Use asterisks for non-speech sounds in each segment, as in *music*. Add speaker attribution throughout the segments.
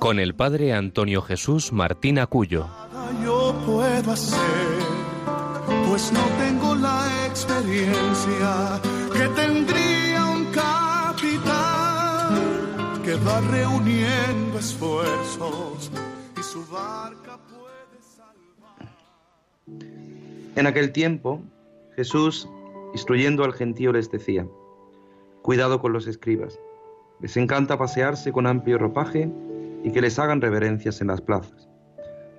Speaker 1: con el padre Antonio Jesús Martín Acuyo.
Speaker 2: Yo puedo hacer, pues no tengo la experiencia que tendría un capitán que va reuniendo esfuerzos y su barca puede salvar.
Speaker 3: En aquel tiempo, Jesús, instruyendo al gentío, les decía, cuidado con los escribas les encanta pasearse con amplio ropaje y que les hagan reverencias en las plazas.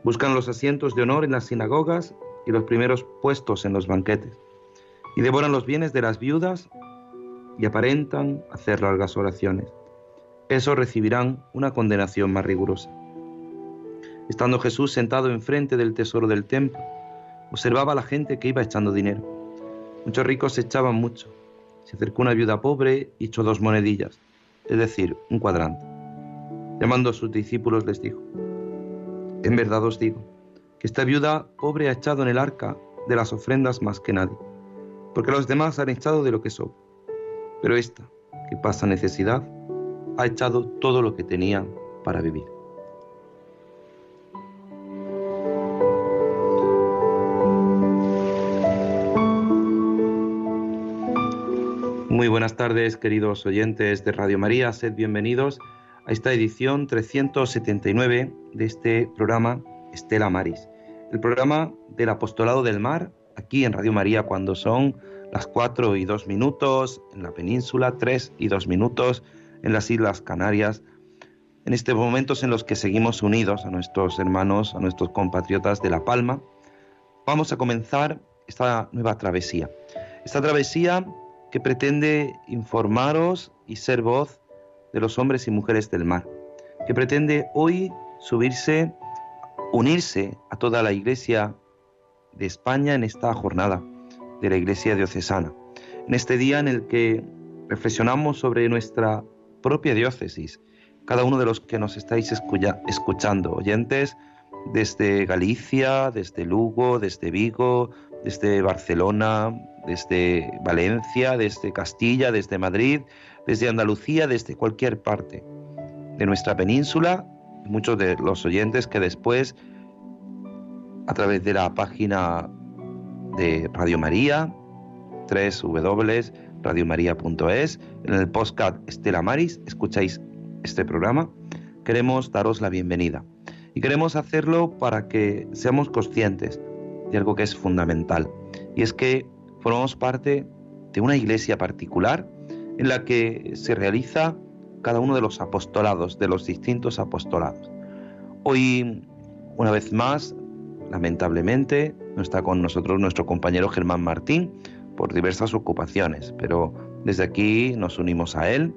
Speaker 3: Buscan los asientos de honor en las sinagogas y los primeros puestos en los banquetes. Y devoran los bienes de las viudas y aparentan hacer largas oraciones. Esos recibirán una condenación más rigurosa. Estando Jesús sentado enfrente del tesoro del templo, observaba a la gente que iba echando dinero. Muchos ricos echaban mucho. Se acercó una viuda pobre y echó dos monedillas es decir, un cuadrante. Llamando a sus discípulos les dijo, en verdad os digo, que esta viuda pobre ha echado en el arca de las ofrendas más que nadie, porque los demás han echado de lo que sobra, pero esta, que pasa necesidad, ha echado todo lo que tenía para vivir. Muy buenas tardes, queridos oyentes de Radio María. Sed bienvenidos esta edición 379 de este programa Estela Maris, el programa del Apostolado del Mar, aquí en Radio María, cuando son las 4 y 2 minutos en la península, 3 y 2 minutos en las Islas Canarias, en estos momentos en los que seguimos unidos a nuestros hermanos, a nuestros compatriotas de La Palma, vamos a comenzar esta nueva travesía. Esta travesía que pretende informaros y ser voz de los hombres y mujeres del mar, que pretende hoy subirse, unirse a toda la Iglesia de España en esta jornada de la Iglesia diocesana, en este día en el que reflexionamos sobre nuestra propia diócesis, cada uno de los que nos estáis escuchando, oyentes desde Galicia, desde Lugo, desde Vigo, desde Barcelona, desde Valencia, desde Castilla, desde Madrid, desde Andalucía, desde cualquier parte de nuestra península, muchos de los oyentes que después, a través de la página de Radio María, www.radiomaria.es, en el podcast Estela Maris, escucháis este programa, queremos daros la bienvenida. Y queremos hacerlo para que seamos conscientes de algo que es fundamental. Y es que formamos parte de una iglesia particular en la que se realiza cada uno de los apostolados, de los distintos apostolados. Hoy, una vez más, lamentablemente, no está con nosotros nuestro compañero Germán Martín por diversas ocupaciones, pero desde aquí nos unimos a él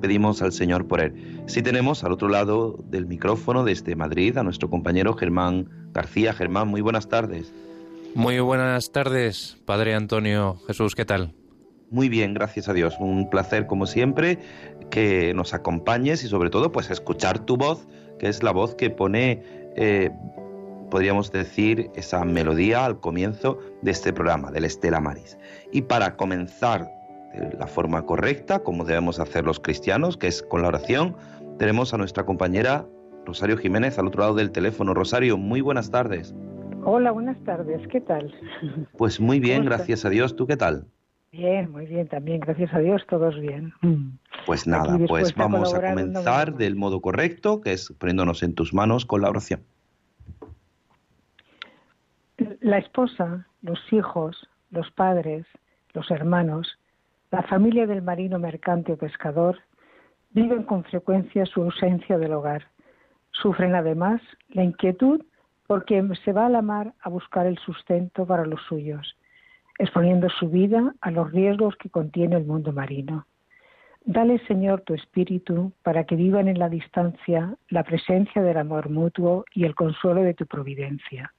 Speaker 3: pedimos al Señor por él. Si tenemos al otro lado del micrófono desde Madrid a nuestro compañero Germán García. Germán, muy buenas tardes.
Speaker 1: Muy buenas tardes, Padre Antonio Jesús, ¿qué tal?
Speaker 3: Muy bien, gracias a Dios. Un placer, como siempre, que nos acompañes y sobre todo, pues escuchar tu voz, que es la voz que pone, eh, podríamos decir, esa melodía al comienzo de este programa, del Estela Maris. Y para comenzar de la forma correcta, como debemos hacer los cristianos, que es con la oración, tenemos a nuestra compañera Rosario Jiménez al otro lado del teléfono. Rosario, muy buenas tardes.
Speaker 4: Hola, buenas tardes, ¿qué tal?
Speaker 3: Pues muy bien, gracias a Dios. ¿Tú qué tal?
Speaker 4: Bien, muy bien, también, gracias a Dios, todos bien.
Speaker 3: Pues nada, pues vamos a comenzar del modo correcto, que es poniéndonos en tus manos con la oración.
Speaker 4: La esposa, los hijos, los padres, los hermanos, la familia del marino mercante o pescador viven con frecuencia su ausencia del hogar. Sufren además la inquietud porque se va a la mar a buscar el sustento para los suyos, exponiendo su vida a los riesgos que contiene el mundo marino. Dale, Señor, tu espíritu para que vivan en la distancia la presencia del amor mutuo y el consuelo de tu providencia.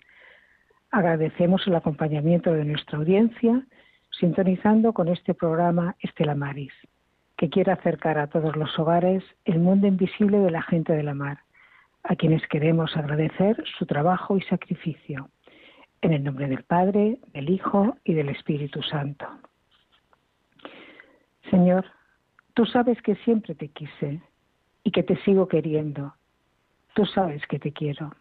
Speaker 4: Agradecemos el acompañamiento de nuestra audiencia, sintonizando con este programa Estela Maris, que quiere acercar a todos los hogares el mundo invisible de la gente de la mar, a quienes queremos agradecer su trabajo y sacrificio. En el nombre del Padre, del Hijo y del Espíritu Santo. Señor, Tú sabes que siempre te quise y que te sigo queriendo. Tú sabes que te quiero.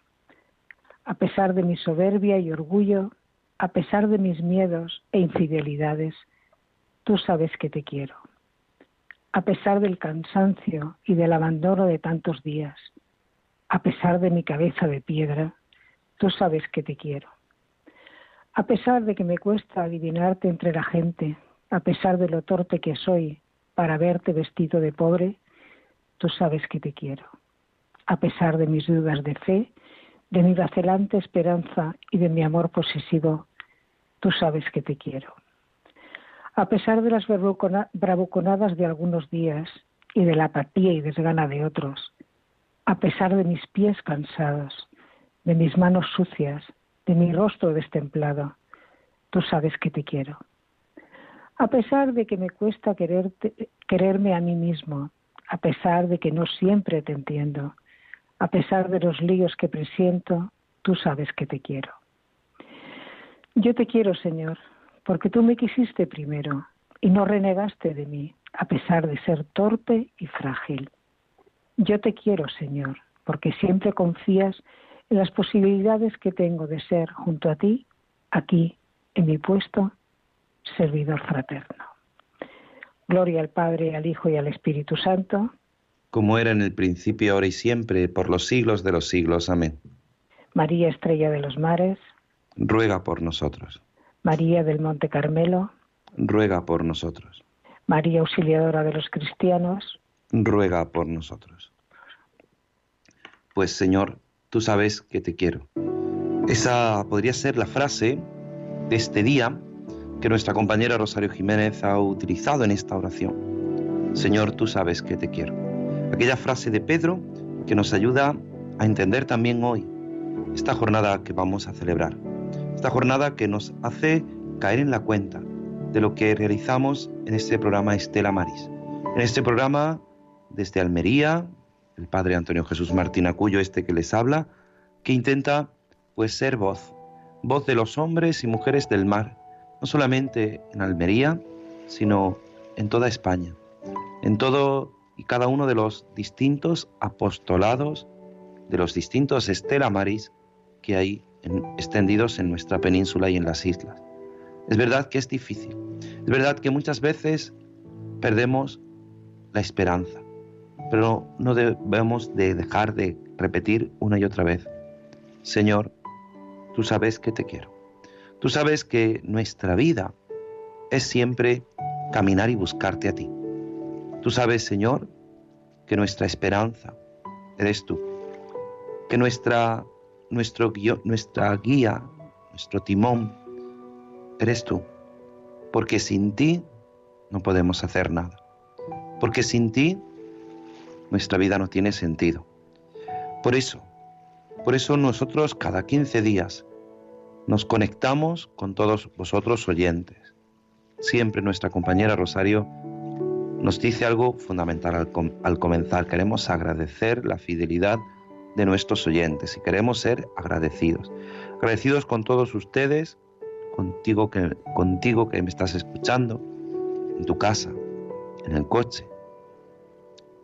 Speaker 4: A pesar de mi soberbia y orgullo, a pesar de mis miedos e infidelidades, tú sabes que te quiero. A pesar del cansancio y del abandono de tantos días, a pesar de mi cabeza de piedra, tú sabes que te quiero. A pesar de que me cuesta adivinarte entre la gente, a pesar de lo torpe que soy para verte vestido de pobre, tú sabes que te quiero. A pesar de mis dudas de fe, de mi vacilante esperanza y de mi amor posesivo, tú sabes que te quiero. A pesar de las bravuconadas de algunos días y de la apatía y desgana de otros, a pesar de mis pies cansados, de mis manos sucias, de mi rostro destemplado, tú sabes que te quiero a pesar de que me cuesta quererme a mí mismo, a pesar de que no siempre te entiendo, a pesar de los líos que presiento, tú sabes que te quiero. Yo te quiero, Señor, porque tú me quisiste primero y no renegaste de mí, a pesar de ser torpe y frágil. Yo te quiero, Señor, porque siempre confías las posibilidades que tengo de ser junto a ti, aquí, en mi puesto servidor fraterno. Gloria al Padre, al Hijo y al Espíritu Santo.
Speaker 3: Como era en el principio, ahora y siempre, por los siglos de los siglos. Amén.
Speaker 4: María Estrella de los Mares.
Speaker 3: Ruega por nosotros.
Speaker 4: María del Monte Carmelo.
Speaker 3: Ruega por nosotros.
Speaker 4: María Auxiliadora de los Cristianos.
Speaker 3: Ruega por nosotros. Pues Señor, tú sabes que te quiero. Esa podría ser la frase de este día que nuestra compañera Rosario Jiménez ha utilizado en esta oración. Señor, tú sabes que te quiero. Aquella frase de Pedro que nos ayuda a entender también hoy esta jornada que vamos a celebrar. Esta jornada que nos hace caer en la cuenta de lo que realizamos en este programa Estela Maris. En este programa, desde Almería, el padre Antonio Jesús Martín Acuyo, este que les habla, que intenta pues ser voz, voz de los hombres y mujeres del mar, no solamente en Almería, sino en toda España, en todo y cada uno de los distintos apostolados, de los distintos Estela Maris que hay extendidos en nuestra península y en las islas. Es verdad que es difícil, es verdad que muchas veces perdemos la esperanza, pero no debemos de dejar de repetir una y otra vez, Señor, tú sabes que te quiero. Tú sabes que nuestra vida es siempre caminar y buscarte a ti. Tú sabes, Señor, que nuestra esperanza eres tú, que nuestra, nuestro, nuestra guía, nuestro timón, eres tú, porque sin ti no podemos hacer nada, porque sin ti nuestra vida no tiene sentido. Por eso, por eso nosotros cada 15 días nos conectamos con todos vosotros oyentes. Siempre nuestra compañera Rosario nos dice algo fundamental al, comenzar. Queremos agradecer la fidelidad de nuestros oyentes y queremos ser agradecidos. Agradecidos con todos ustedes, contigo que, contigo que me estás escuchando, en tu casa, en el coche,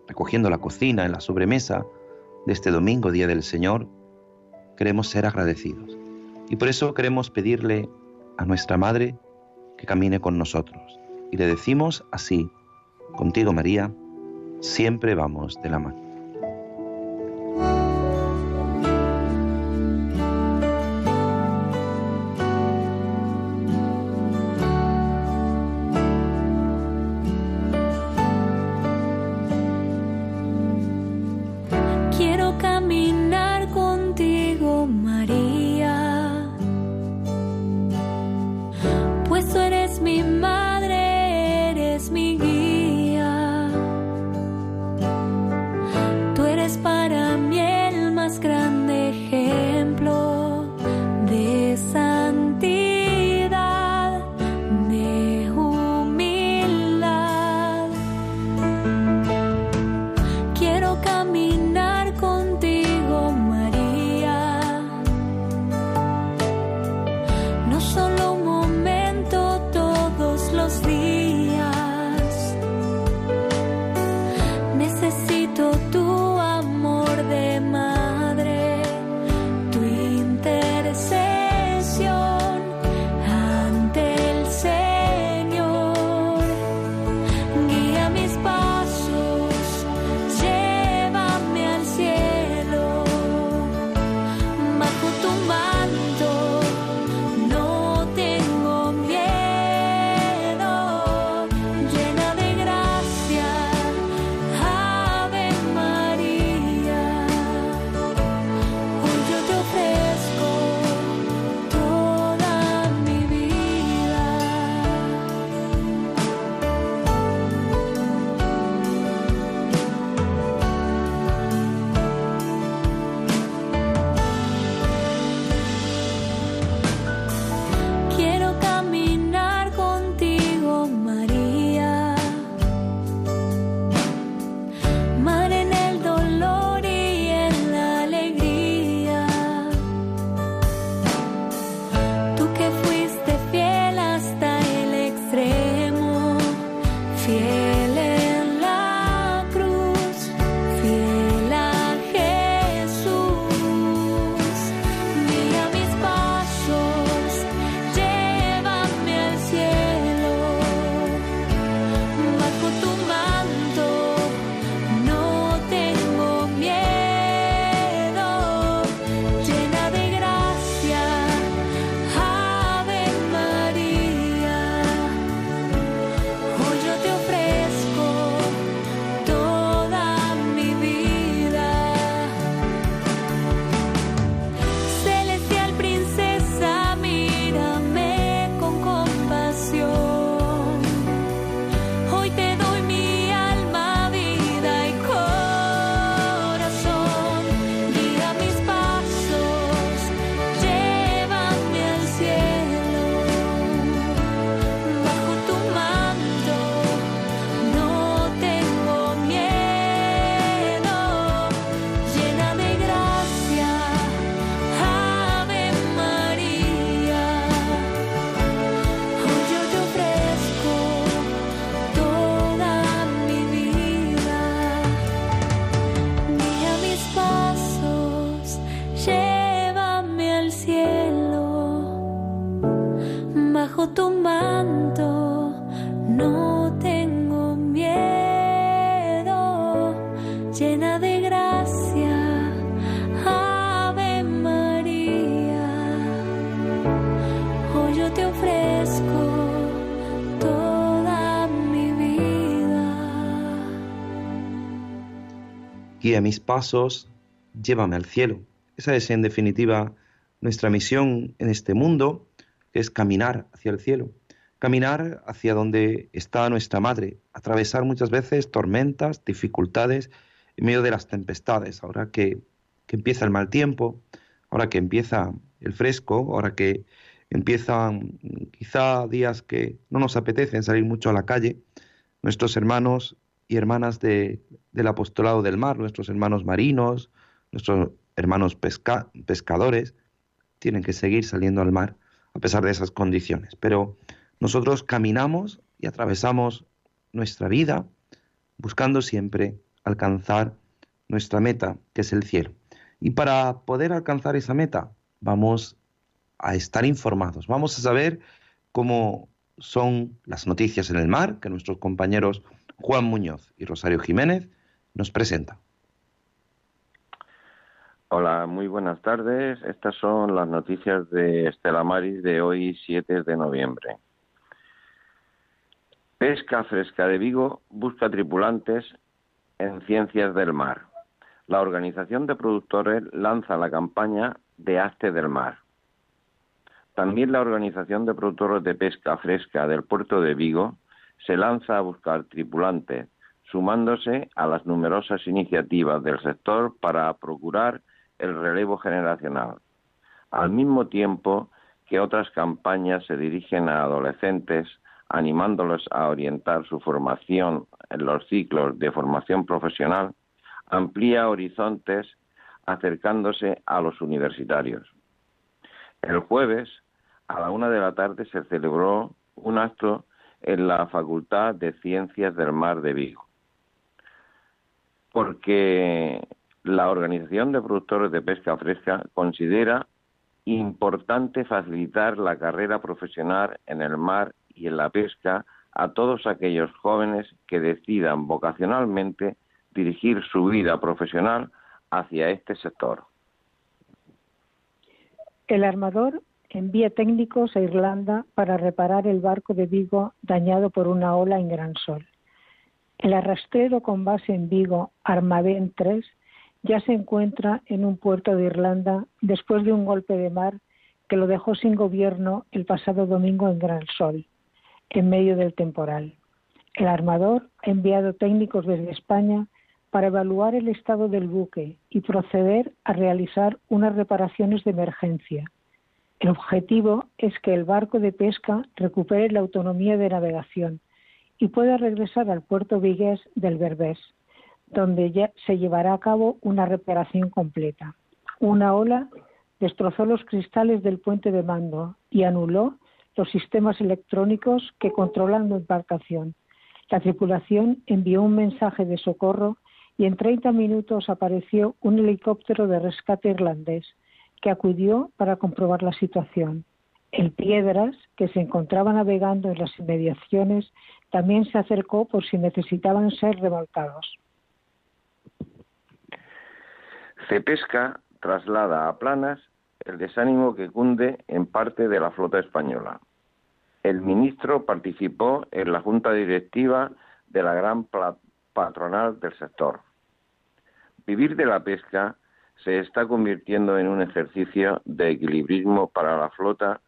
Speaker 3: recogiendo la cocina, en la sobremesa de este domingo, Día del Señor. Queremos ser agradecidos. Y por eso queremos pedirle a nuestra Madre que camine con nosotros. Y le decimos así, contigo María, siempre vamos de la mano. Mis pasos, llévame al cielo. Esa es en definitiva nuestra misión en este mundo, que es caminar hacia el cielo, caminar hacia donde está nuestra madre, atravesar muchas veces tormentas, dificultades en medio de las tempestades, ahora que, que empieza el mal tiempo, ahora que empieza el fresco, ahora que empiezan quizá días que no nos apetecen salir mucho a la calle, nuestros hermanos y hermanas del apostolado del mar, nuestros hermanos marinos, nuestros hermanos pescadores, tienen que seguir saliendo al mar a pesar de esas condiciones. Pero nosotros caminamos y atravesamos nuestra vida buscando siempre alcanzar nuestra meta, que es el cielo. Y para poder alcanzar esa meta, vamos a estar informados, vamos a saber cómo son las noticias en el mar, que nuestros compañeros Juan Muñoz y Rosario Jiménez nos presentan.
Speaker 5: Hola, muy buenas tardes. Estas son las noticias de Estela Maris de hoy, 7 de noviembre. Pesca Fresca de Vigo busca tripulantes en Ciencias del Mar. La organización de productores lanza la campaña de Aste del Mar. También la organización de productores de pesca fresca del puerto de Vigo se lanza a buscar tripulantes, sumándose a las numerosas iniciativas del sector para procurar el relevo generacional. Al mismo tiempo que otras campañas se dirigen a adolescentes, animándolos a orientar su formación en los ciclos de formación profesional, amplía horizontes acercándose a los universitarios. El jueves, a la una de la tarde, se celebró un acto en la Facultad de Ciencias del Mar de Vigo, porque la Organización de Productores de Pesca Fresca considera importante facilitar la carrera profesional en el mar y en la pesca a todos aquellos jóvenes que decidan vocacionalmente dirigir su vida profesional hacia este sector.
Speaker 4: El armador envía técnicos a Irlanda para reparar el barco de Vigo dañado por una ola en Gran Sol. El arrastrero con base en Vigo, Armaden 3, ya se encuentra en un puerto de Irlanda después de un golpe de mar que lo dejó sin gobierno el pasado domingo en Gran Sol, en medio del temporal. El armador ha enviado técnicos desde España para evaluar el estado del buque y proceder a realizar unas reparaciones de emergencia. El objetivo es que el barco de pesca recupere la autonomía de navegación y pueda regresar al puerto vigués del Berbés, donde ya se llevará a cabo una reparación completa. Una ola destrozó los cristales del puente de mando y anuló los sistemas electrónicos que controlan la embarcación. La tripulación envió un mensaje de socorro y en 30 minutos apareció un helicóptero de rescate irlandés que acudió para comprobar la situación. El Piedras, que se encontraba navegando en las inmediaciones, también se acercó por si necesitaban ser remolcados.
Speaker 5: Cepesca traslada a Planas el desánimo que cunde en parte de la flota española. El ministro participó en la junta directiva de la gran patronal del sector. Vivir de la pesca se está convirtiendo en un ejercicio de equilibrismo para la flota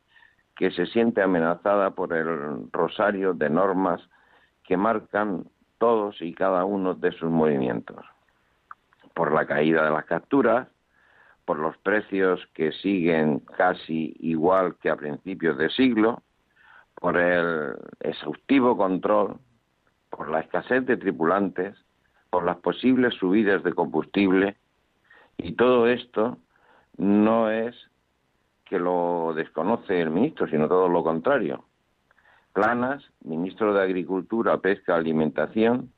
Speaker 5: que se siente amenazada por el rosario de normas que marcan todos y cada uno de sus movimientos. Por la caída de las capturas, por los precios que siguen casi igual que a principios de siglo, por el exhaustivo control, por la escasez de tripulantes, por las posibles subidas de combustible y todo esto no es que lo desconoce el ministro, sino todo lo contrario. Planas, ministro de Agricultura, Pesca, Alimentación,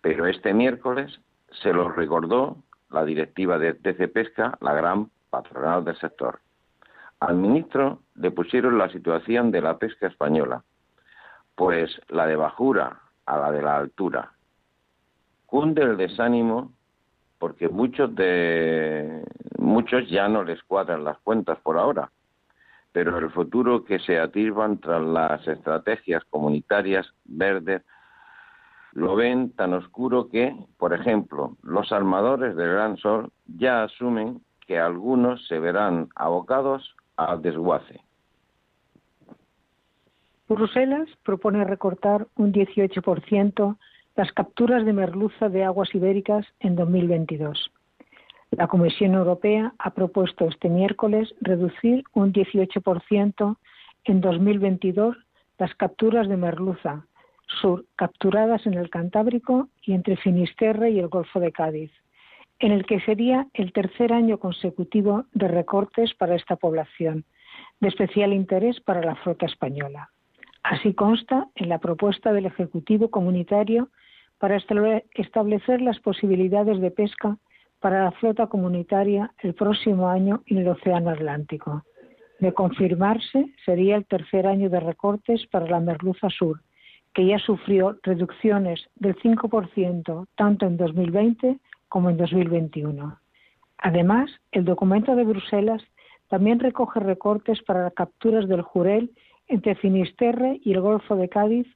Speaker 5: pero este miércoles se lo recordó la directiva de TC Pesca, la gran patronal del sector. Al ministro le pusieron la situación de la pesca española, pues la de bajura a la de la altura, cunde el desánimo porque muchos de muchos ya no les cuadran las cuentas por ahora, pero el futuro que se atisban tras las estrategias comunitarias verdes lo ven tan oscuro que, por ejemplo, los armadores del Gran Sol ya asumen que algunos se verán abocados al desguace.
Speaker 4: Bruselas propone recortar un 18% las capturas de merluza de aguas ibéricas en 2022. La Comisión Europea ha propuesto este miércoles reducir un 18% en 2022 las capturas de merluza sur capturadas en el Cantábrico y entre Finisterre y el Golfo de Cádiz, en el que sería el tercer año consecutivo de recortes para esta población, de especial interés para la flota española. Así consta en la propuesta del Ejecutivo Comunitario para establecer las posibilidades de pesca para la flota comunitaria el próximo año en el Océano Atlántico. De confirmarse, sería el tercer año de recortes para la merluza sur, que ya sufrió reducciones del 5% tanto en 2020 como en 2021. Además, el documento de Bruselas también recoge recortes para las capturas del jurel entre Finisterre y el Golfo de Cádiz,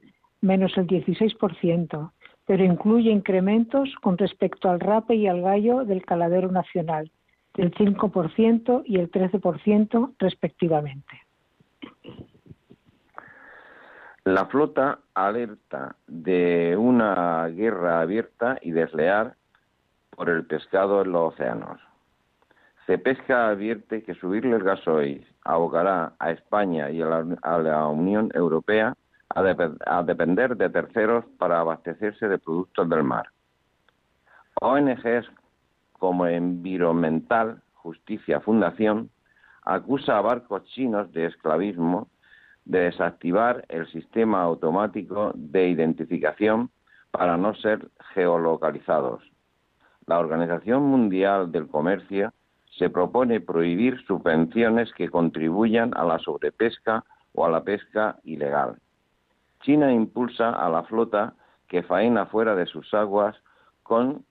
Speaker 4: menos el 16%, pero incluye incrementos con respecto al rape y al gallo del caladero nacional, del 5% y el 13% respectivamente.
Speaker 5: La flota alerta de una guerra abierta y desleal por el pescado en los océanos. Cepesca advierte que subirle el gasoil abocará a España y a la Unión Europea a, depender de terceros para abastecerse de productos del mar. ONGs como Environmental Justicia Fundación acusa a barcos chinos de esclavismo de desactivar el sistema automático de identificación para no ser geolocalizados. La Organización Mundial del Comercio se propone prohibir subvenciones que contribuyan a la sobrepesca o a la pesca ilegal. China impulsa a la flota que faena fuera de sus aguas con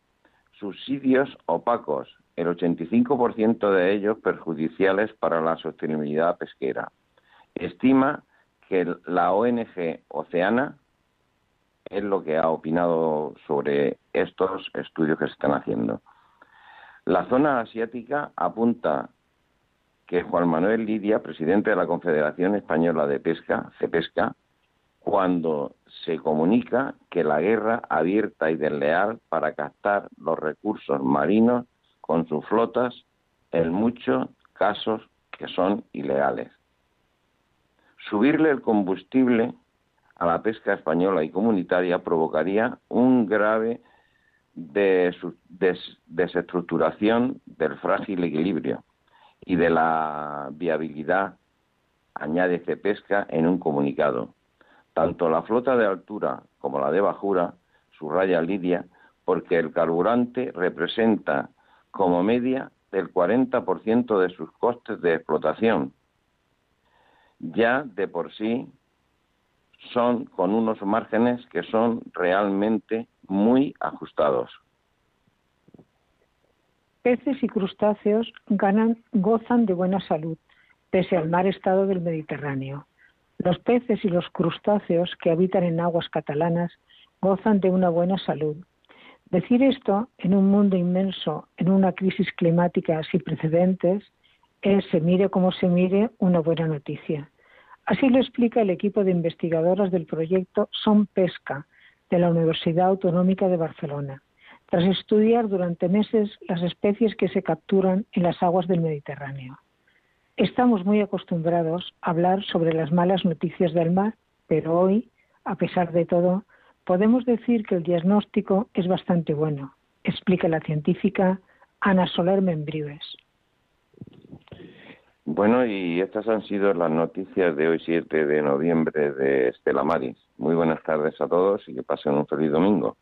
Speaker 5: subsidios opacos, el 85% de ellos perjudiciales para la sostenibilidad pesquera. Estima que la ONG Oceana es lo que ha opinado sobre estos estudios que se están haciendo. La zona asiática apunta que Juan Manuel Lidia, presidente de la Confederación Española de Pesca, CEPESCA, cuando se comunica que la guerra abierta y desleal para captar los recursos marinos con sus flotas en muchos casos que son ilegales. Subirle el combustible a la pesca española y comunitaria provocaría un grave desestructuración del frágil equilibrio y de la viabilidad, añade pesca en un comunicado. Tanto la flota de altura como la de bajura, subraya Lidia, porque el carburante representa como media del 40% de sus costes de explotación. Ya de por sí son con unos márgenes que son realmente muy ajustados.
Speaker 4: Peces y crustáceos ganan, gozan de buena salud, pese al mal estado del Mediterráneo. Los peces y los crustáceos que habitan en aguas catalanas gozan de una buena salud. Decir esto en un mundo inmenso, en una crisis climática sin precedentes, es, se mire como se mire, una buena noticia. Así lo explica el equipo de investigadoras del proyecto Son Pesca de la Universidad Autonómica de Barcelona, tras estudiar durante meses las especies que se capturan en las aguas del Mediterráneo. Estamos muy acostumbrados a hablar sobre las malas noticias del mar, pero hoy, a pesar de todo, podemos decir que el diagnóstico es bastante bueno, explica la científica Ana Soler Membrives.
Speaker 5: Bueno, y estas han sido las noticias de hoy 7 de noviembre de Estela Maris. Muy buenas tardes a todos y que pasen un feliz domingo.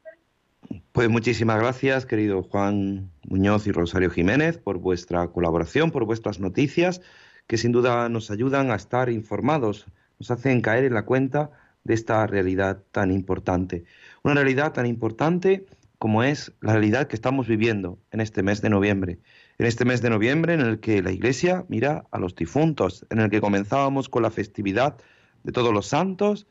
Speaker 3: Pues muchísimas gracias, querido Juan Muñoz y Rosario Jiménez, por vuestra colaboración, por vuestras noticias, que sin duda nos ayudan a estar informados, nos hacen caer en la cuenta de esta realidad tan importante. Una realidad tan importante como es la realidad que estamos viviendo en este mes de noviembre en este mes de noviembre en el que la Iglesia mira a los difuntos, en el que comenzábamos con la festividad de todos los santos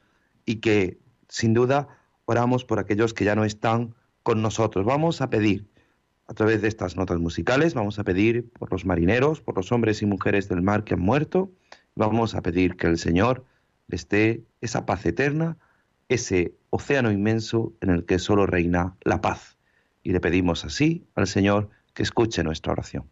Speaker 3: y que sin duda oramos por aquellos que ya no están con nosotros. Vamos a pedir a través de estas notas musicales, vamos a pedir por los marineros, por los hombres y mujeres del mar que han muerto, vamos a pedir que el Señor les dé esa paz eterna, ese océano inmenso en el que solo reina la paz. Y le pedimos así al Señor escuche nuestra oración.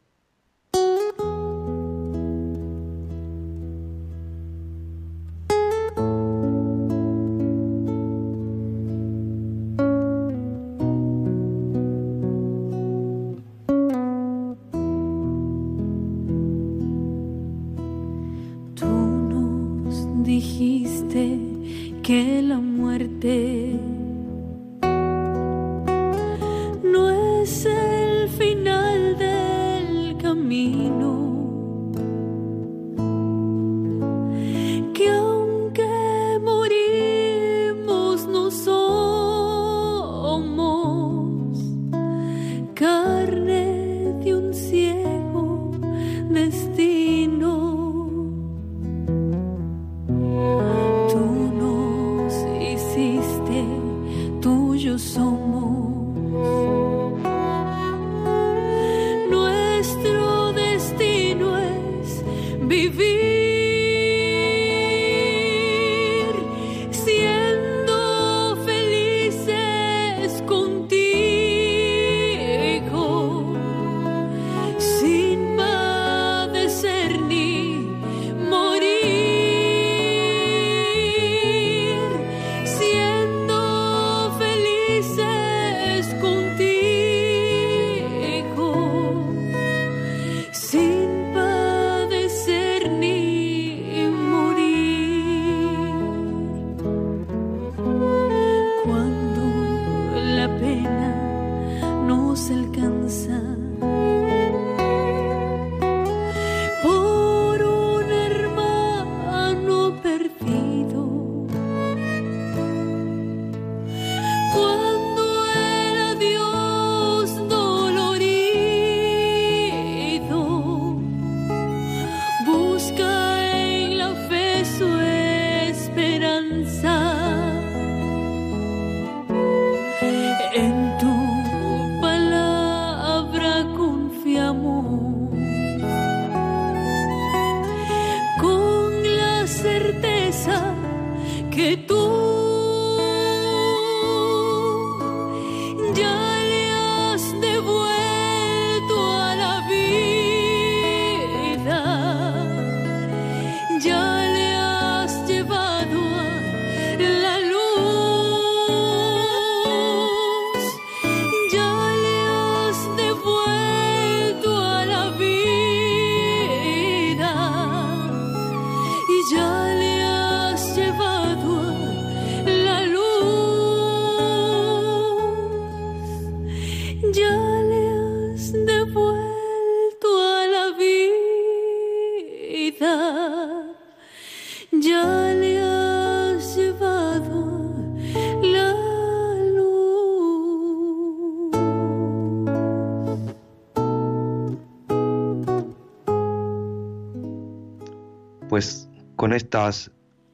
Speaker 3: Con estas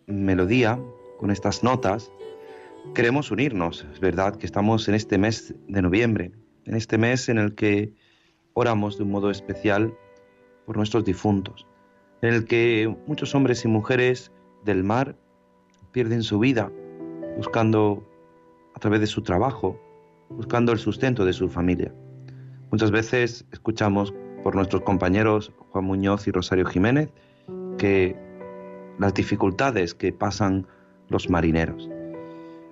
Speaker 3: melodías, con estas notas, queremos unirnos. Es verdad que estamos en este mes de noviembre, en este mes en el que oramos de un modo especial por nuestros difuntos, en el que muchos hombres y mujeres del mar pierden su vida buscando a través de su trabajo, buscando el sustento de su familia. Muchas veces escuchamos por nuestros compañeros Juan Muñoz y Rosario Jiménez que las dificultades que pasan los marineros.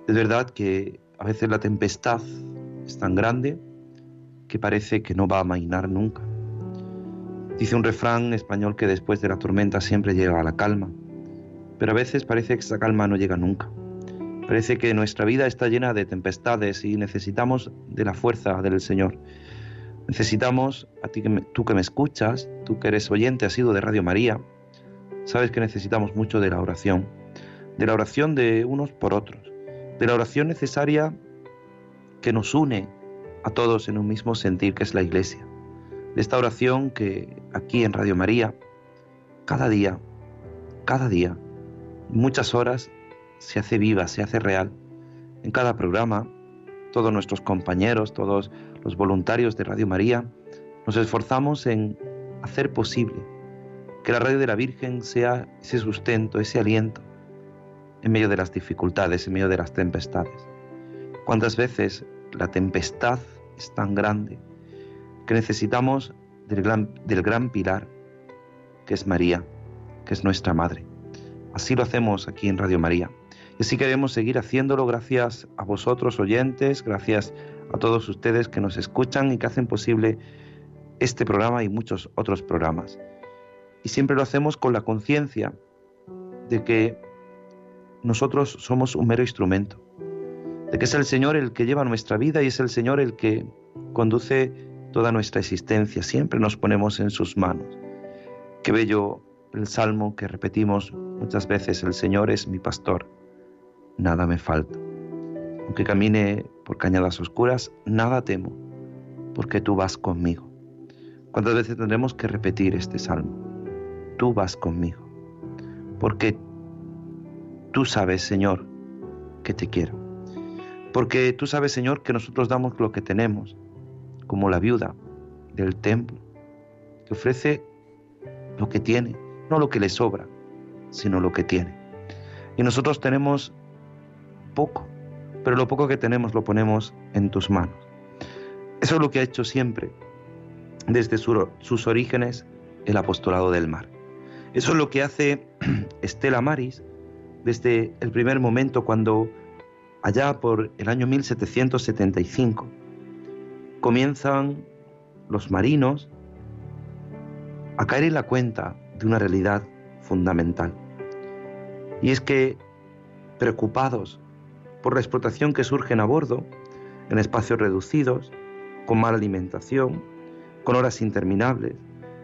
Speaker 3: Es verdad que a veces la tempestad es tan grande que parece que no va a amainar nunca. Dice un refrán español que después de la tormenta siempre llega la calma, pero a veces parece que esa calma no llega nunca. Parece que nuestra vida está llena de tempestades y necesitamos de la fuerza del Señor. Necesitamos, a ti que tú que me escuchas, tú que eres oyente, has sido de Radio María, sabes que necesitamos mucho de la oración, de la oración de unos por otros, de la oración necesaria que nos une a todos en un mismo sentir que es la Iglesia, de esta oración que aquí en Radio María, cada día, cada día, muchas horas, se hace viva, se hace real. En cada programa, todos nuestros compañeros, todos los voluntarios de Radio María, nos esforzamos en hacer posible que la radio de la Virgen sea ese sustento, ese aliento en medio de las dificultades, en medio de las tempestades. ¿Cuántas veces la tempestad es tan grande que necesitamos del gran, pilar que es María, que es nuestra Madre? Así lo hacemos aquí en Radio María. Y así queremos seguir haciéndolo gracias a vosotros oyentes, gracias a todos ustedes que nos escuchan y que hacen posible este programa y muchos otros programas. Y siempre lo hacemos con la conciencia de que nosotros somos un mero instrumento, de que es el Señor el que lleva nuestra vida y es el Señor el que conduce toda nuestra existencia. Siempre nos ponemos en sus manos. Qué bello el salmo que repetimos muchas veces, el Señor es mi pastor, nada me falta. Aunque camine por cañadas oscuras, nada temo, porque tú vas conmigo. ¿Cuántas veces tendremos que repetir este salmo? Tú vas conmigo, porque tú sabes, Señor, que te quiero, porque tú sabes, Señor, que nosotros damos lo que tenemos, como la viuda del templo, que ofrece lo que tiene, no lo que le sobra, sino lo que tiene. Y nosotros tenemos poco, pero lo poco que tenemos lo ponemos en tus manos. Eso es lo que ha hecho siempre, desde sus orígenes, el apostolado del mar. Eso es lo que hace *clears throat* Estela Maris desde el primer momento cuando allá por el año 1775 comienzan los marinos a caer en la cuenta de una realidad fundamental. Y es que, preocupados por la explotación que surge a bordo, en espacios reducidos, con mala alimentación, con horas interminables,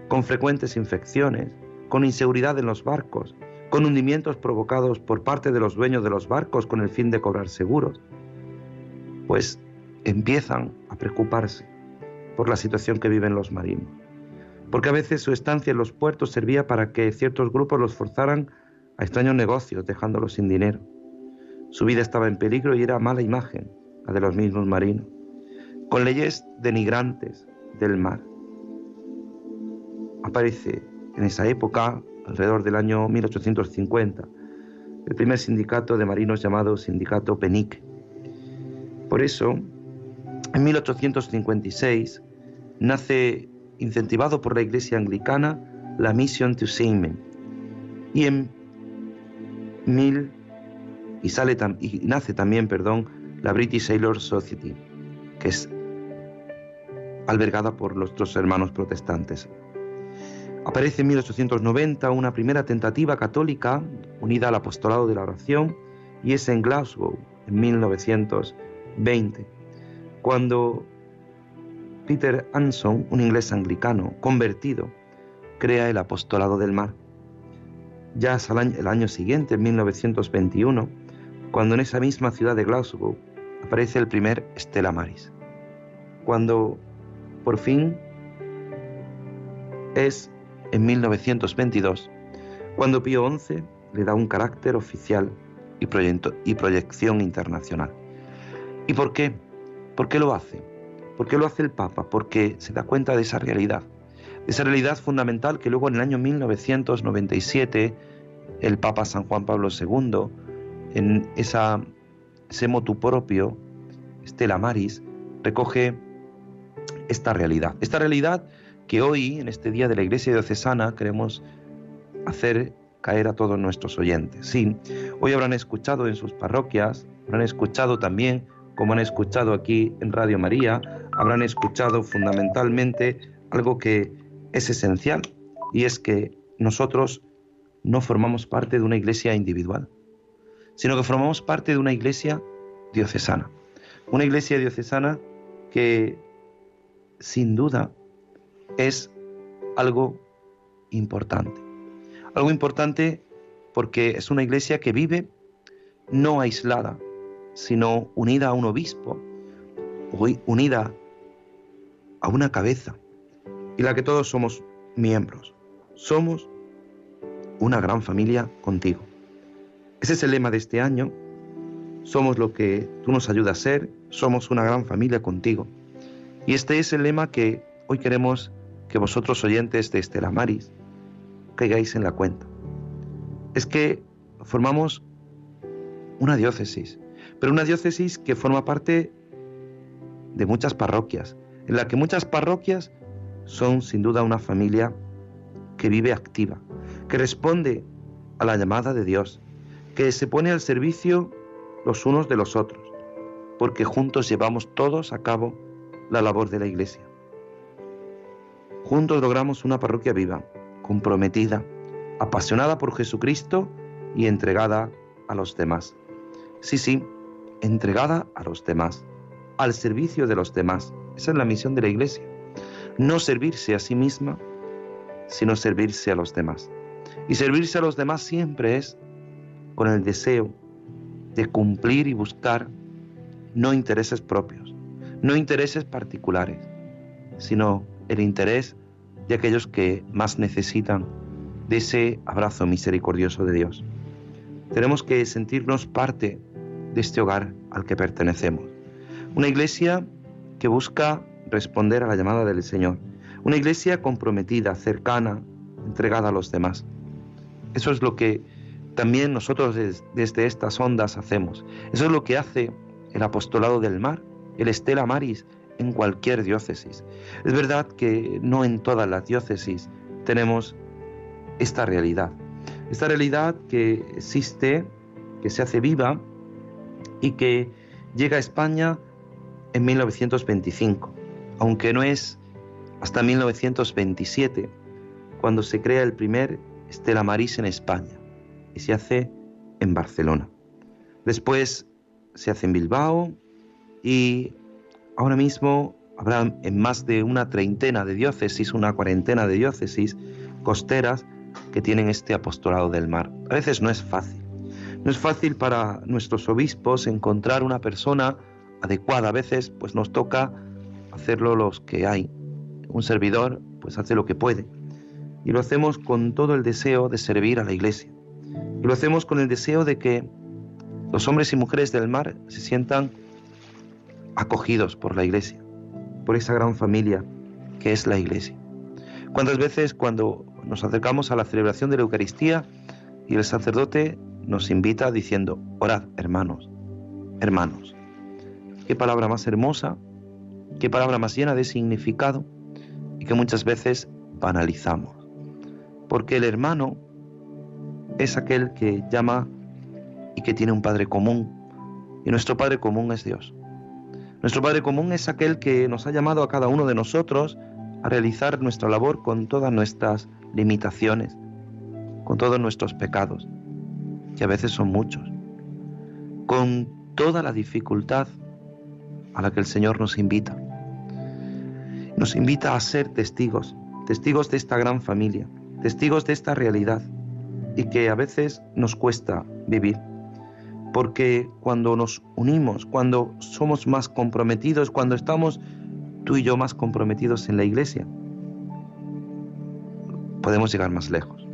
Speaker 3: con frecuentes infecciones, con inseguridad en los barcos, con hundimientos provocados por parte de los dueños de los barcos con el fin de cobrar seguros, pues empiezan a preocuparse por la situación que viven los marinos. Porque a veces su estancia en los puertos servía para que ciertos grupos los forzaran a extraños negocios, dejándolos sin dinero. Su vida estaba en peligro y era mala imagen la de los mismos marinos, con leyes denigrantes del mar. Aparece en esa época, alrededor del año 1850, el primer sindicato de marinos llamado Sindicato Penique. Por eso, en 1856 nace, incentivado por la Iglesia Anglicana, la Mission to Seamen. Y en mil y sale y nace también, perdón, la British Sailor Society, que es albergada por nuestros hermanos protestantes. Aparece en 1890 una primera tentativa católica unida al apostolado de la oración y es en Glasgow en 1920, cuando Peter Anson, un inglés anglicano convertido, crea el apostolado del mar. Ya el año siguiente, en 1921, cuando en esa misma ciudad de Glasgow aparece el primer Stella Maris. Cuando por fin es en 1922, cuando Pío XI le da un carácter oficial y, proyección internacional. ¿Y por qué? ¿Por qué lo hace? ¿Por qué lo hace el Papa? Porque se da cuenta de esa realidad, de esa realidad fundamental que luego en el año 1997 el Papa San Juan Pablo II, en esa, ese motu propio, Stella Maris, recoge esta realidad. Esta realidad que hoy, en este día de la Iglesia Diocesana, queremos hacer caer a todos nuestros oyentes. Sí, hoy habrán escuchado en sus parroquias, habrán escuchado también, como han escuchado aquí en Radio María, habrán escuchado fundamentalmente algo que es esencial, y es que nosotros no formamos parte de una iglesia individual, sino que formamos parte de una iglesia diocesana. Una iglesia diocesana que sin duda es algo importante. Algo importante porque es una iglesia que vive no aislada, sino unida a un obispo, unida a una cabeza, y la que todos somos miembros. Somos una gran familia contigo. Ese es el lema de este año. Somos lo que tú nos ayudas a ser, somos una gran familia contigo. Y este es el lema que hoy queremos que vosotros oyentes de Estela Maris caigáis en la cuenta. Es que formamos una diócesis, pero una diócesis que forma parte de muchas parroquias, en la que muchas parroquias son sin duda una familia que vive activa, que responde a la llamada de Dios, que se pone al servicio los unos de los otros, porque juntos llevamos todos a cabo la labor de la Iglesia. Juntos logramos una parroquia viva, comprometida, apasionada por Jesucristo y entregada a los demás. Sí, sí, entregada a los demás, al servicio de los demás. Esa es la misión de la Iglesia. No servirse a sí misma, sino servirse a los demás. Y servirse a los demás siempre es con el deseo de cumplir y buscar no intereses propios, no intereses particulares, sino el interés de aquellos que más necesitan de ese abrazo misericordioso de Dios. Tenemos que sentirnos parte de este hogar al que pertenecemos. Una iglesia que busca responder a la llamada del Señor. Una iglesia comprometida, cercana, entregada a los demás. Eso es lo que también nosotros desde estas ondas hacemos. Eso es lo que hace el apostolado del mar, el Estela Maris, en cualquier diócesis. Es verdad que no en todas las diócesis tenemos esta realidad. Esta realidad que existe, que se hace viva y que llega a España en 1925, aunque no es hasta 1927 cuando se crea el primer Estela Maris en España y se hace en Barcelona. Después se hace en Bilbao y ahora mismo habrá en más de una treintena de diócesis, una cuarentena de diócesis costeras que tienen este apostolado del mar. A veces no es fácil. No es fácil para nuestros obispos encontrar una persona adecuada. A veces pues nos toca hacerlo los que hay. Un servidor pues hace lo que puede. Y lo hacemos con todo el deseo de servir a la iglesia. Y lo hacemos con el deseo de que los hombres y mujeres del mar se sientan acogidos por la iglesia, por esa gran familia que es la iglesia. ¿Cuántas veces cuando nos acercamos a la celebración de la Eucaristía y el sacerdote nos invita diciendo, orad, hermanos, hermanos? Qué palabra más hermosa, qué palabra más llena de significado y que muchas veces banalizamos. Porque el hermano es aquel que llama y que tiene un Padre común. Y nuestro Padre común es Dios. Nuestro Padre común es aquel que nos ha llamado a cada uno de nosotros a realizar nuestra labor con todas nuestras limitaciones, con todos nuestros pecados, que a veces son muchos, con toda la dificultad a la que el Señor nos invita. Nos invita a ser testigos, testigos de esta gran familia, testigos de esta realidad y que a veces nos cuesta vivir. Porque cuando nos unimos, cuando somos más comprometidos, cuando estamos tú y yo más comprometidos en la iglesia, podemos llegar más lejos.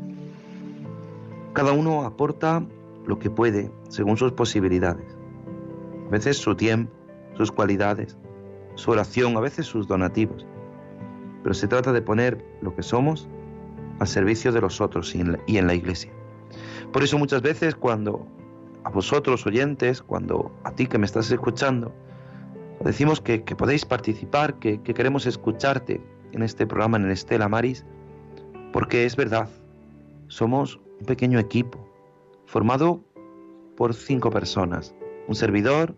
Speaker 3: Cada uno aporta lo que puede según sus posibilidades. A veces su tiempo, sus cualidades, su oración, a veces sus donativos. Pero se trata de poner lo que somos al servicio de los otros y en la, iglesia. Por eso muchas veces cuando a vosotros oyentes, cuando a ti que me estás escuchando, decimos que, podéis participar, que, que, queremos escucharte en este programa, en el Estela Maris, porque es verdad, somos un pequeño equipo formado por cinco personas, un servidor,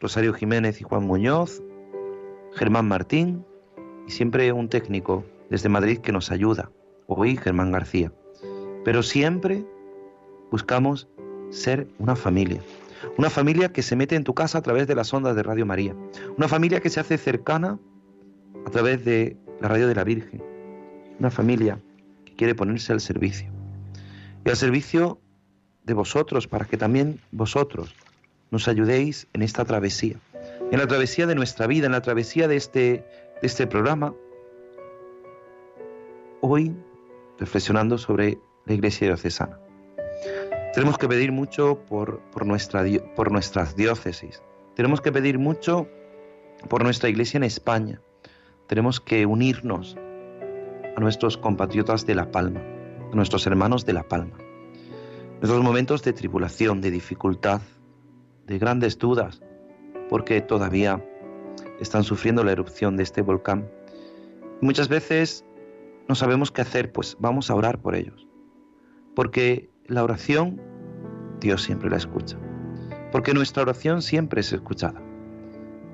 Speaker 3: Rosario Jiménez y Juan Muñoz, Germán Martín y siempre un técnico desde Madrid que nos ayuda, hoy Germán García. Pero siempre buscamos ser una familia, una familia que se mete en tu casa a través de las ondas de Radio María, una familia que se hace cercana a través de la radio de la Virgen, una familia que quiere ponerse al servicio. Y al servicio de vosotros para que también vosotros nos ayudéis en esta travesía, en la travesía de nuestra vida, en la travesía de este, de este programa. Hoy, reflexionando sobre la iglesia diocesana. Tenemos que pedir mucho por, por, nuestra, por nuestras diócesis. Tenemos que pedir mucho por nuestra iglesia en España. Tenemos que unirnos a nuestros compatriotas de La Palma, a nuestros hermanos de La Palma. En estos momentos de tribulación, de dificultad, de grandes dudas, porque todavía están sufriendo la erupción de este volcán. muchas veces no sabemos qué hacer, pues vamos a orar por ellos. Porque la oración, Dios siempre la escucha. Porque nuestra oración siempre es escuchada.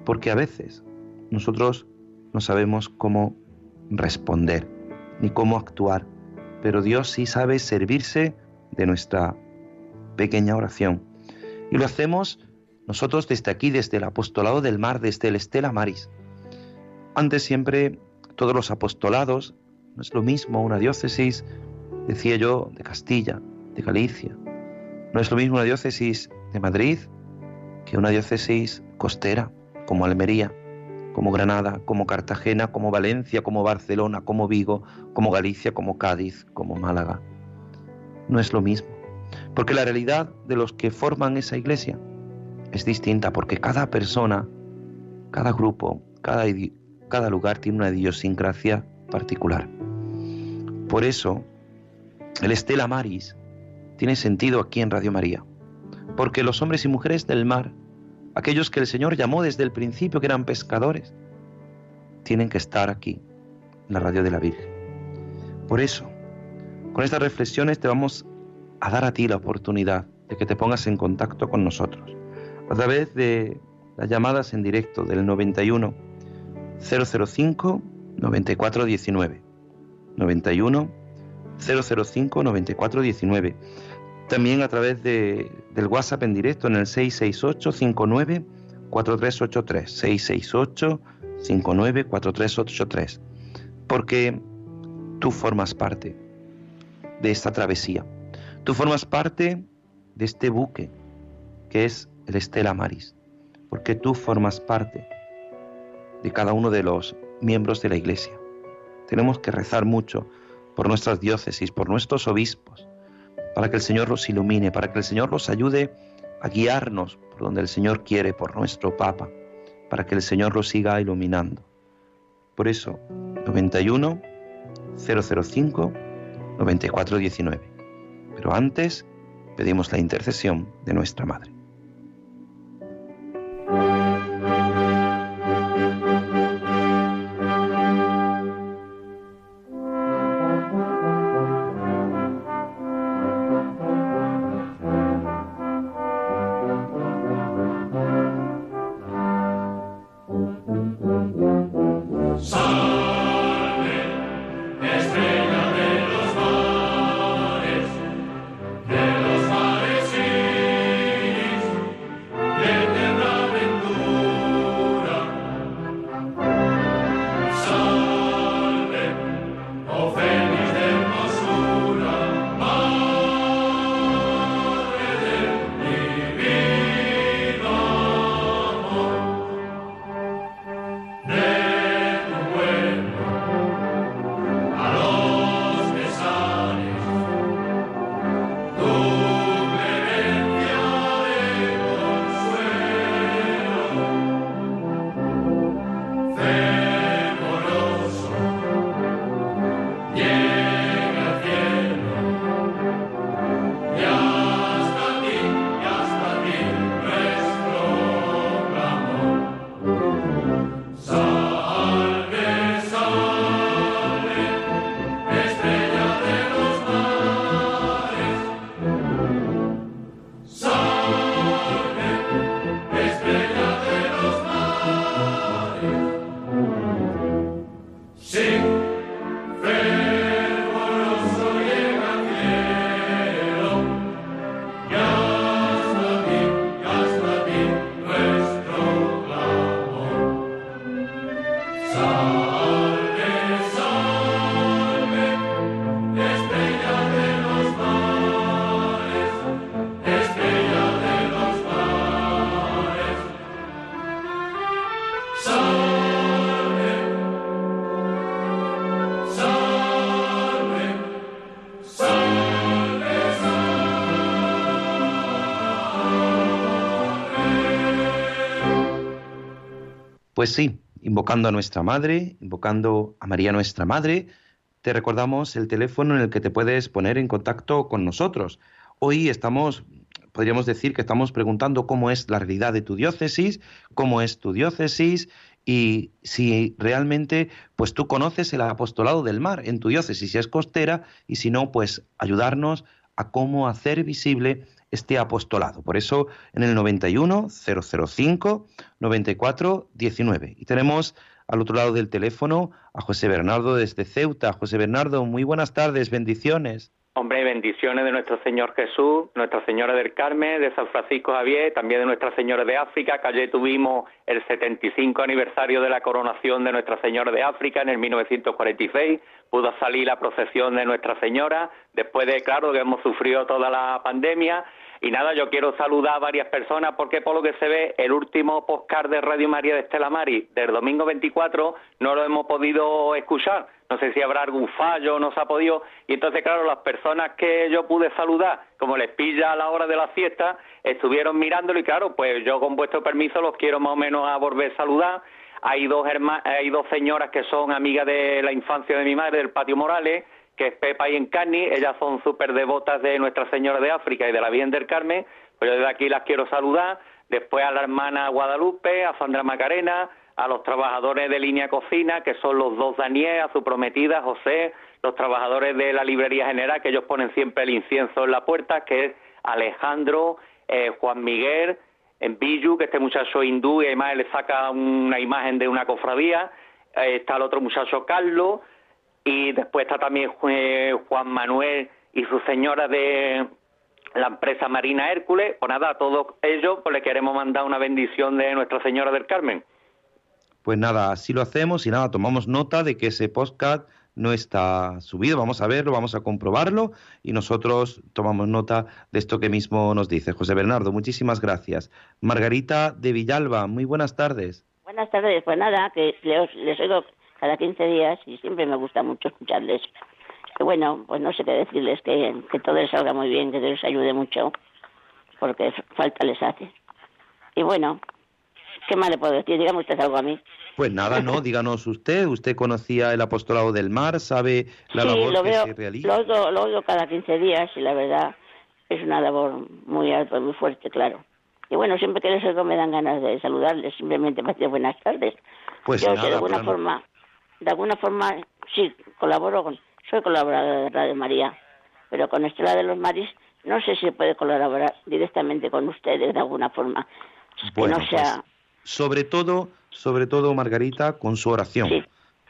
Speaker 3: Porque a veces nosotros no sabemos cómo responder ni cómo actuar, pero Dios sí sabe servirse de nuestra pequeña oración y lo hacemos nosotros desde aquí, desde el apostolado del mar, desde el Estela Maris. Antes siempre todos los apostolados, no es lo mismo una diócesis, decía yo, de Castilla, de Galicia. No es lo mismo una diócesis de Madrid que una diócesis costera, como Almería, como Granada, como Cartagena, como Valencia, como Barcelona, como Vigo, como Galicia, como Cádiz, como Málaga. No es lo mismo. Porque la realidad de los que forman esa iglesia es distinta, porque cada persona, cada grupo, cada, cada lugar tiene una idiosincrasia particular. Por eso, el Estela Maris tiene sentido aquí en Radio María, porque los hombres y mujeres del mar, aquellos que el Señor llamó desde el principio que eran pescadores, tienen que estar aquí, en la radio de la Virgen. Por eso, con estas reflexiones te vamos a dar a ti la oportunidad de que te pongas en contacto con nosotros a través de las llamadas en directo del 91 005 9419 91 005 9419 también a través de, del WhatsApp en directo en el 668 59 4383 668 594383, porque tú formas parte de esta travesía. Tú formas parte de este buque que es el Estela Maris, porque tú formas parte de cada uno de los miembros de la Iglesia. Tenemos que rezar mucho por nuestras diócesis, por nuestros obispos, para que el Señor los ilumine, para que el Señor los ayude a guiarnos por donde el Señor quiere, por nuestro Papa, para que el Señor los siga iluminando. Por eso, 91 005 9419. Pero antes pedimos la intercesión de nuestra Madre. Pues sí, invocando a nuestra Madre, invocando a María nuestra Madre, te recordamos el teléfono en el que te puedes poner en contacto con nosotros. Hoy estamos, podríamos decir que estamos preguntando cómo es la realidad de tu diócesis, cómo es tu diócesis y si realmente pues tú conoces el apostolado del mar en tu diócesis, si es costera y si no, pues ayudarnos a cómo hacer visible este apostolado. Por eso en el 91 005 94 19. Y tenemos al otro lado del teléfono a José Bernardo desde Ceuta. José Bernardo, muy buenas tardes, bendiciones.
Speaker 6: Hombre, bendiciones de nuestro Señor Jesús, Nuestra Señora del Carmen, de San Francisco Javier, también de Nuestra Señora de África, que ayer tuvimos el 75 aniversario de la coronación de Nuestra Señora de África en el 1946. Pudo salir la procesión de Nuestra Señora, después de, claro, que hemos sufrido toda la pandemia, y nada, yo quiero saludar a varias personas porque por lo que se ve, el último postcard de Radio María de Estela Mari del domingo 24 no lo hemos podido escuchar. No sé si habrá algún fallo, no se ha podido. Y entonces, claro, las personas que yo pude saludar, como les pilla a la hora de la fiesta, estuvieron mirándolo y claro, pues yo con vuestro permiso los quiero más o menos a volver a saludar. Hay dos, hay dos señoras que son amigas de la infancia de mi madre, del Patio Morales, que es Pepa y Encarni, ellas son súper devotas de Nuestra Señora de África y de la Virgen del Carmen, pero desde aquí las quiero saludar, después a la hermana Guadalupe, a Sandra Macarena, a los trabajadores de Línea Cocina, que son los dos Daniel, a su prometida José, los trabajadores de la Librería General, que ellos ponen siempre el incienso en la puerta, que es Alejandro, eh, Juan Miguel, en Billu, que este muchacho hindú y además le saca una imagen de una cofradía, eh, está el otro muchacho Carlos, y después está también Juan Manuel y su señora de la empresa Marina Hércules. Pues nada, a todos ellos pues le queremos mandar una bendición de Nuestra Señora del Carmen.
Speaker 3: Pues nada, así lo hacemos y nada, tomamos nota de que ese podcast no está subido. Vamos a verlo, vamos a comprobarlo y nosotros tomamos nota de esto que mismo nos dice José Bernardo. Muchísimas gracias. Margarita de Villalba, muy buenas tardes.
Speaker 7: Buenas tardes, pues nada, que les, les oigo cada 15 días y siempre me gusta mucho escucharles. Que bueno, pues no sé qué decirles, que, que todo les salga muy bien, que Dios les ayude mucho, porque falta les hace. Y bueno, ¿qué más le puedo decir? Dígame usted algo a mí.
Speaker 3: Pues nada, no, díganos usted, usted conocía el apostolado del mar, sabe la labor
Speaker 7: lo
Speaker 3: que
Speaker 7: veo,
Speaker 3: se realiza.
Speaker 7: Lo oigo, lo oigo cada 15 días y la verdad es una labor muy alta, muy fuerte, claro. Y bueno, siempre que les oigo me dan ganas de saludarles, simplemente para decir buenas tardes.
Speaker 3: Pues
Speaker 7: Yo que
Speaker 3: nada,
Speaker 7: de alguna forma, de alguna forma, sí, colaboro con, soy colaboradora de Radio María, pero con Estela de los Maris no sé si puede colaborar directamente con ustedes de alguna forma, que
Speaker 3: Bueno,
Speaker 7: no sea...
Speaker 3: pues, sobre todo, sobre todo, Margarita, con su oración.
Speaker 7: Sí.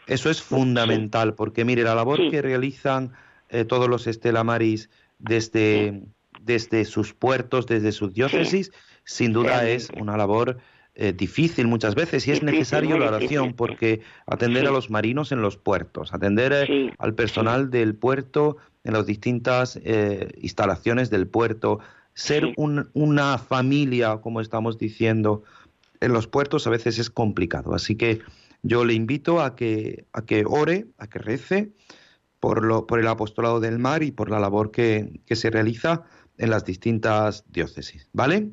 Speaker 3: Eso es fundamental, porque mire, la labor
Speaker 7: Sí.
Speaker 3: que realizan eh, todos los Estela Maris desde, desde sus puertos, desde sus diócesis, sin duda es una labor eh, difícil muchas veces y es
Speaker 7: Difícil,
Speaker 3: necesario la oración
Speaker 7: difícil.
Speaker 3: porque atender
Speaker 7: Sí.
Speaker 3: a los marinos en los puertos, atender eh,
Speaker 7: Sí,
Speaker 3: al personal del puerto en las distintas eh, instalaciones del puerto, ser un- una familia, como estamos diciendo, en los puertos a veces es complicado. Así que yo le invito a que, a que ore, a que rece por, lo, por el apostolado del mar y por la labor que, que se realiza en las distintas diócesis. ¿Vale?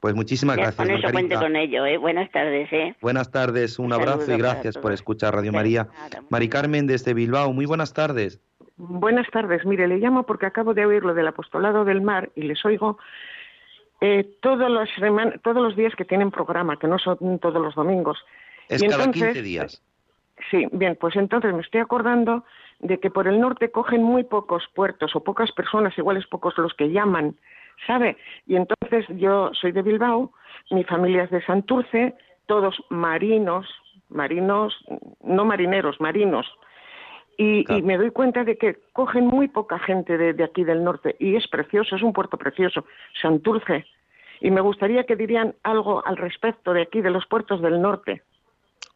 Speaker 3: Pues muchísimas
Speaker 7: Ya,
Speaker 3: gracias,
Speaker 7: con eso cuente con ello, ¿eh? Buenas tardes, ¿eh?
Speaker 3: Buenas tardes, un
Speaker 7: Un
Speaker 3: abrazo y gracias por escuchar Radio María.
Speaker 7: nada,
Speaker 3: Mari Carmen desde Bilbao, muy buenas tardes.
Speaker 8: Buenas tardes. Mire, le llamo porque acabo de oír lo del apostolado del mar y les oigo eh, todos, los todos los días que tienen programa, que no son todos los domingos.
Speaker 3: Es
Speaker 8: Y
Speaker 3: cada
Speaker 8: entonces,
Speaker 3: 15 días.
Speaker 8: Sí, bien, pues entonces me estoy acordando de que por el norte cogen muy pocos puertos o pocas personas, igual es pocos los que llaman, ¿sabe? Y entonces yo soy de Bilbao, mi familia es de Santurce, todos marinos, marinos, no marineros, marinos. Y,
Speaker 3: Claro.
Speaker 8: y me doy cuenta de que cogen muy poca gente de, de aquí del norte y es precioso, es un puerto precioso, Santurce. Y me gustaría que dirían algo al respecto de aquí, de los puertos del norte.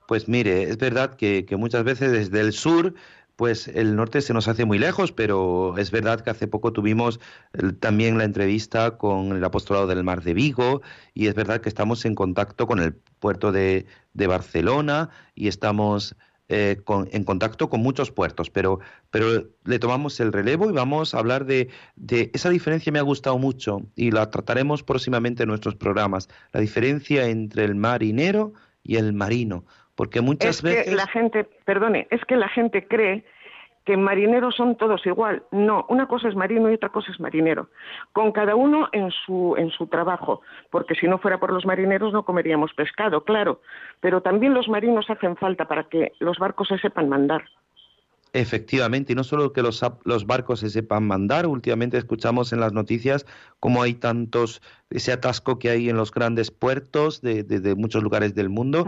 Speaker 3: Pues mire, es verdad que, que muchas veces desde el sur, pues el norte se nos hace muy lejos, pero es verdad que hace poco tuvimos el- también la entrevista con el apostolado del Mar de Vigo y es verdad que estamos en contacto con el puerto de, Barcelona y estamos eh, en contacto con muchos puertos, pero, pero le tomamos el relevo y vamos a hablar de, de esa diferencia me ha gustado mucho y la trataremos próximamente en nuestros programas, la diferencia entre el marinero y el marino, porque muchas
Speaker 8: es
Speaker 3: veces...
Speaker 8: que la gente, perdone, es que la gente cree que marineros son todos igual. No, una cosa es marino y otra cosa es marinero. Con cada uno en su, en su trabajo, porque si no fuera por los marineros no comeríamos pescado, claro. Pero también los marinos hacen falta para que los barcos se sepan mandar.
Speaker 3: Efectivamente, y no solo que los, los barcos se sepan mandar, últimamente escuchamos en las noticias cómo hay tantos, ese atasco que hay en los grandes puertos de, de- de muchos lugares del mundo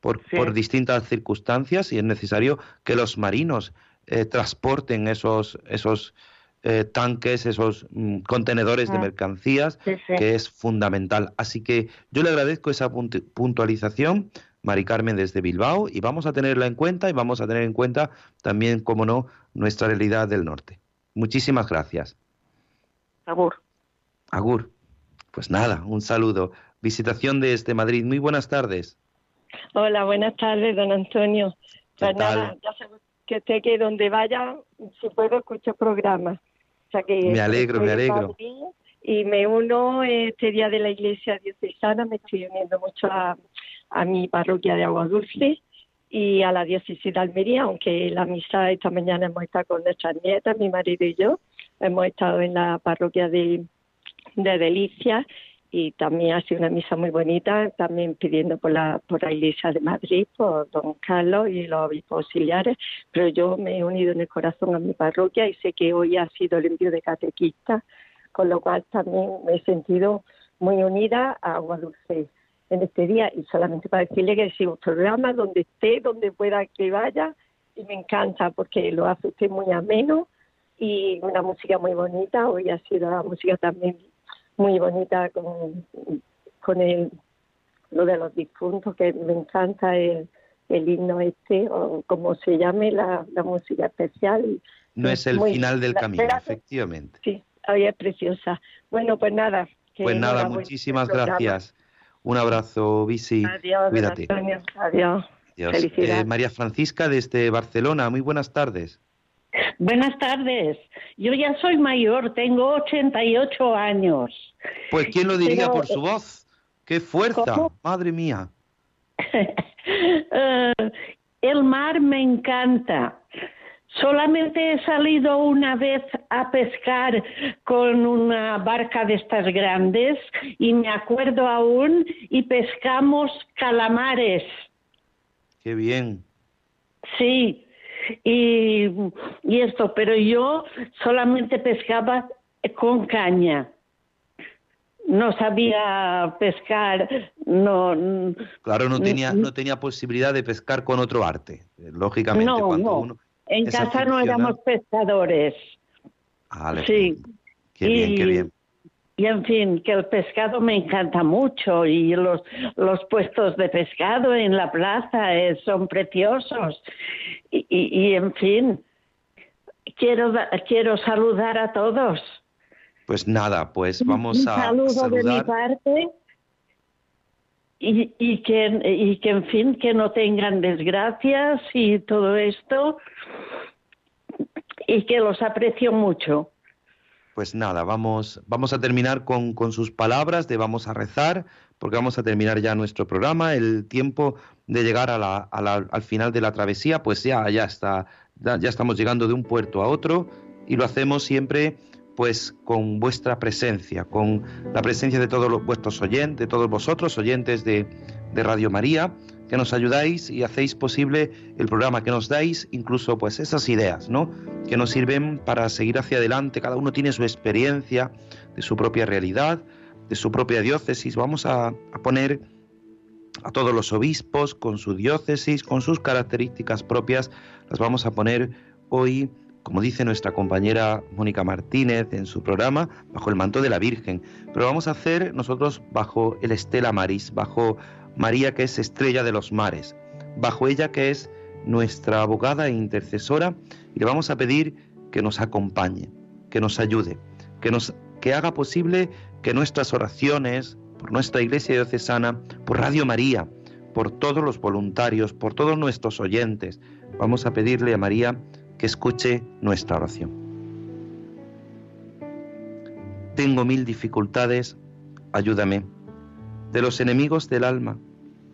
Speaker 3: por,
Speaker 8: sí.
Speaker 3: por distintas circunstancias y es necesario que los marinos eh, transporten esos, esos eh, tanques, esos mm, contenedores de
Speaker 8: Ah.
Speaker 3: mercancías,
Speaker 8: Sí, sí.
Speaker 3: que es fundamental. Así que yo le agradezco esa puntu- puntualización, Mari Carmen desde Bilbao, y vamos a tenerla en cuenta y vamos a tener en cuenta también, como no, nuestra realidad del norte. Muchísimas gracias.
Speaker 8: Agur.
Speaker 3: Agur. Pues nada, un saludo. Visitación desde Madrid. Muy buenas tardes.
Speaker 9: Hola, buenas tardes, don Antonio.
Speaker 3: ¿Qué
Speaker 9: Pues nada, ya sabe que usted que donde vaya, si puedo, escucho programas. O sea que
Speaker 3: Me alegro, me alegro.
Speaker 9: Y me uno este día de la iglesia diocesana, me estoy uniendo mucho a, a mi parroquia de Agua Dulce y a la diócesis de Almería, aunque la misa esta mañana hemos estado con nuestras nietas, mi marido y yo, hemos estado en la parroquia de, de Delicias y también ha sido una misa muy bonita, también pidiendo por la, por la Iglesia de Madrid, por don Carlos y los obispos auxiliares, pero yo me he unido en el corazón a mi parroquia y sé que hoy ha sido el envío de catequistas, con lo cual también me he sentido muy unida a Agua Dulce en este día. Y solamente para decirle que sigo un programa donde esté, donde pueda que vaya y me encanta porque lo hace usted muy ameno y una música muy bonita, hoy ha sido la música también muy bonita con, con el lo de los difuntos, que me encanta el, el himno este, o como se llame la, música especial.
Speaker 3: No es el final del camino, efectivamente.
Speaker 9: Sí, hoy es preciosa. Bueno, pues nada.
Speaker 3: Pues nada, muchísimas gracias. Un abrazo, Visi.
Speaker 9: Adiós,
Speaker 3: Cuídate.
Speaker 9: Adiós.
Speaker 3: Eh, María Francisca desde Barcelona, muy buenas tardes.
Speaker 10: Buenas tardes. Yo ya soy mayor, tengo 88 años.
Speaker 3: Pues quién lo diría por su voz. ¡Qué fuerza! Madre mía. *laughs*
Speaker 10: Eh, el mar me encanta. Solamente he salido una vez a pescar con una barca de estas grandes y me acuerdo aún y pescamos calamares.
Speaker 3: Qué bien.
Speaker 10: Sí, y, y esto, pero yo solamente pescaba con caña no sabía pescar, no.
Speaker 3: Claro, no tenía, no tenía posibilidad de pescar con otro arte, lógicamente.
Speaker 10: No, no. en casa no éramos pescadores.
Speaker 3: sí. Qué bien, qué bien.
Speaker 10: Y en fin, que el pescado me encanta mucho y los, los puestos de pescado en la plaza eh, son preciosos. Y, y, en fin, quiero, quiero saludar a todos.
Speaker 3: Pues nada, pues vamos a.
Speaker 10: Un saludo de mi parte y, y, que, y que, en fin, que no tengan desgracias y todo esto y que los aprecio mucho.
Speaker 3: Pues nada, vamos, vamos a terminar con, con sus palabras de vamos a rezar, porque vamos a terminar ya nuestro programa. El tiempo de llegar a la, a la, al final de la travesía, pues ya, ya está, ya estamos llegando de un puerto a otro y lo hacemos siempre pues con vuestra presencia, con la presencia de todos los, vuestros oyentes, de todos vosotros, oyentes de, de, Radio María, que nos ayudáis y hacéis posible el programa que nos dais, incluso pues esas ideas, ¿no? Que nos sirven para seguir hacia adelante. Cada uno tiene su experiencia de su propia realidad, de su propia diócesis. Vamos a, a poner a todos los obispos con su diócesis, con sus características propias, las vamos a poner hoy como dice nuestra compañera Mónica Martínez en su programa, bajo el manto de la Virgen. Pero vamos a hacer nosotros bajo el Estela Maris, bajo María que es estrella de los mares, bajo ella que es nuestra abogada e intercesora, y le vamos a pedir que nos acompañe, que nos ayude, que nos que haga posible que nuestras oraciones por nuestra Iglesia diocesana, por Radio María, por todos los voluntarios, por todos nuestros oyentes, vamos a pedirle a María que escuche nuestra oración. Tengo mil dificultades, ayúdame. De los enemigos del alma,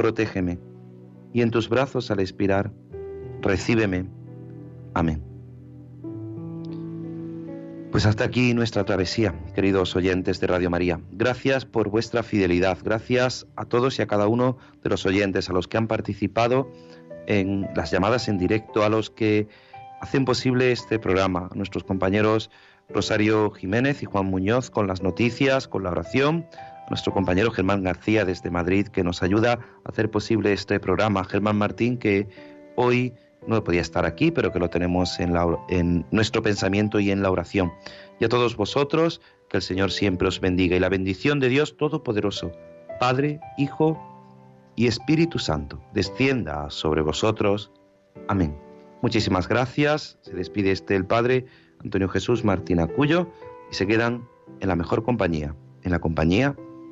Speaker 3: protégeme. Y en tus brazos al expirar, recíbeme. Amén. Pues hasta aquí nuestra travesía, queridos oyentes de Radio María. Gracias por vuestra fidelidad. Gracias a todos y a cada uno de los oyentes, a los que han participado en las llamadas en directo, a los que hacen posible este programa, a nuestros compañeros Rosario Jiménez y Juan Muñoz con las noticias, con la oración, nuestro compañero Germán García desde Madrid que nos ayuda a hacer posible este programa, Germán Martín que hoy no podía estar aquí, pero que lo tenemos en, en nuestro pensamiento y en la oración. Y a todos vosotros, que el Señor siempre os bendiga y la bendición de Dios Todopoderoso, Padre, Hijo y Espíritu Santo, descienda sobre vosotros. Amén. Muchísimas gracias. Se despide este el Padre Antonio Jesús Martín Acuyo y se quedan en la mejor compañía, en la compañía